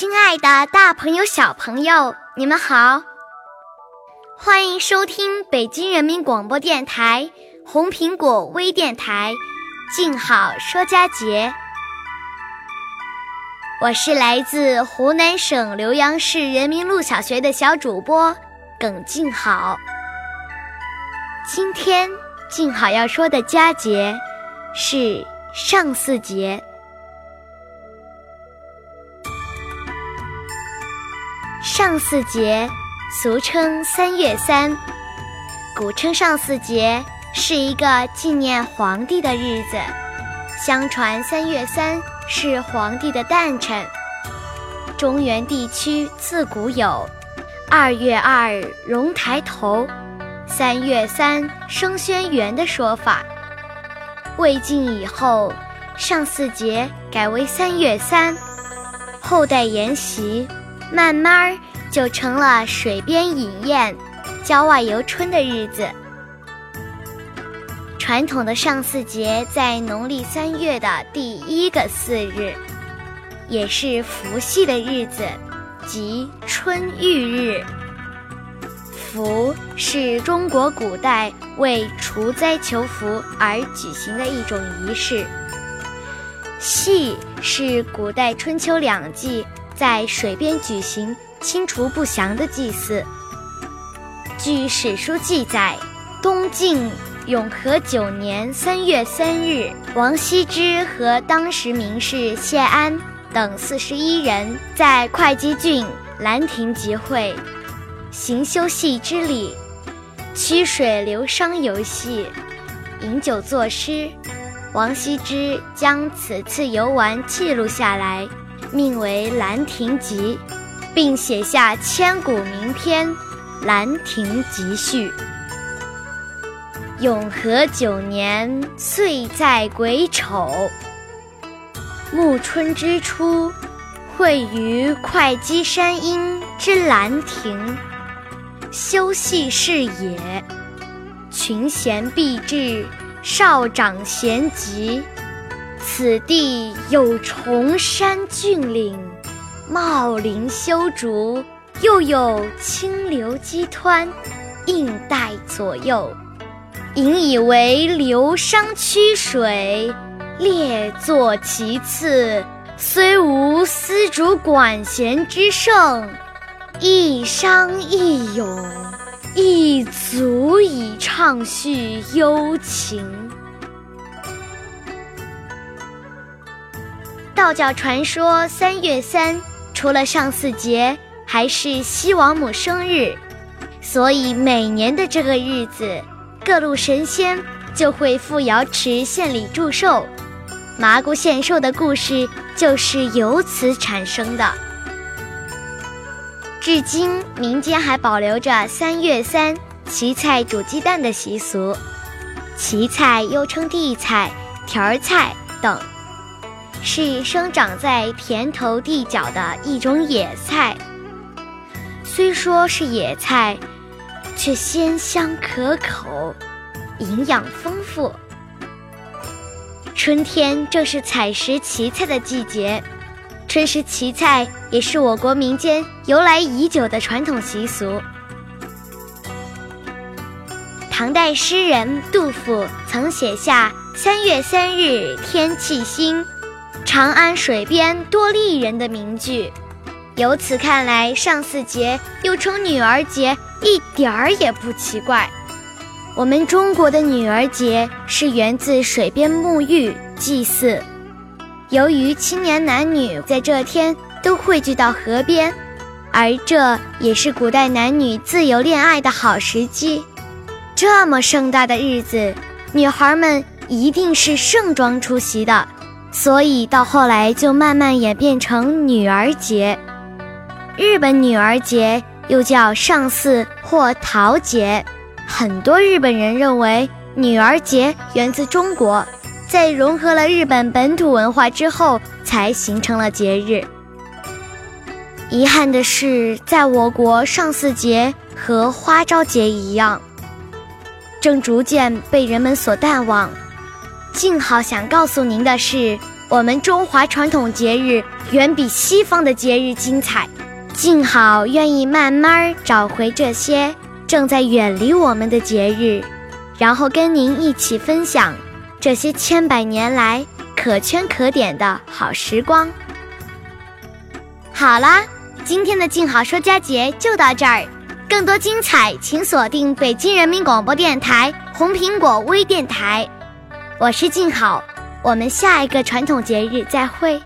亲爱的，大朋友、小朋友，你们好，欢迎收听北京人民广播电台红苹果微电台《静好说佳节》。我是来自湖南省浏阳市人民路小学的小主播耿静好。今天静好要说的佳节是上巳节。上巳节，俗称三月三，古称上巳节，是一个纪念皇帝的日子。相传三月三是皇帝的诞辰。中原地区自古有“二月二龙抬头，三月三升轩辕”的说法。魏晋以后，上巳节改为三月三，后代沿袭。慢慢儿就成了水边饮宴、郊外游春的日子。传统的上巳节在农历三月的第一个巳日，也是伏羲的日子，即春浴日。伏是中国古代为除灾求福而举行的一种仪式。羲是古代春秋两季。在水边举行清除不祥的祭祀。据史书记载，东晋永和九年三月三日，王羲之和当时名士谢安等四十一人在会稽郡兰亭集会，行修禊之礼，曲水流觞游戏，饮酒作诗。王羲之将此次游玩记录下来。命为《兰亭集》，并写下千古名篇《兰亭集序》。永和九年，岁在癸丑，暮春之初，会于会稽山阴之兰亭，修禊事也。群贤毕至，少长咸集。此地有崇山峻岭，茂林修竹，又有清流激湍，映带左右，引以为流觞曲水，列坐其次。虽无丝竹管弦之盛，一觞一咏，亦足以畅叙幽情。道教传说，三月三除了上巳节，还是西王母生日，所以每年的这个日子，各路神仙就会赴瑶池献礼祝寿。麻姑献寿的故事就是由此产生的。至今，民间还保留着三月三荠菜煮鸡蛋的习俗。荠菜又称地菜、条儿菜等。是生长在田头地角的一种野菜。虽说是野菜，却鲜香可口，营养丰富。春天正是采食荠菜的季节，春食荠菜也是我国民间由来已久的传统习俗。唐代诗人杜甫曾写下“三月三日天气新”。长安水边多丽人的名句，由此看来，上巳节又称女儿节，一点儿也不奇怪。我们中国的女儿节是源自水边沐浴祭祀，由于青年男女在这天都汇聚到河边，而这也是古代男女自由恋爱的好时机。这么盛大的日子，女孩们一定是盛装出席的，所以到后来就慢慢演变成女儿节。日本女儿节又叫上巳或桃节。很多日本人认为女儿节源自中国，在融合了日本本土文化之后，才形成了节日。遗憾的是，在我国上巳节和花朝节一样，正逐渐被人们所淡忘。静好想告诉您的是，我们中华传统节日远比西方的节日精彩。静好愿意慢慢找回这些。正在远离我们的节日，然后跟您一起分享这些千百年来可圈可点的好时光。好啦，今天的静好说佳节就到这儿，更多精彩请锁定北京人民广播电台红苹果微电台。我是静好，我们下一个传统节日再会。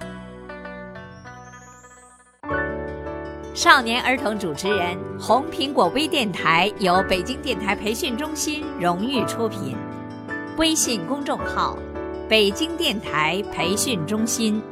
少年儿童主持人，红苹果微电台由北京电台培训中心荣誉出品，微信公众号：北京电台培训中心。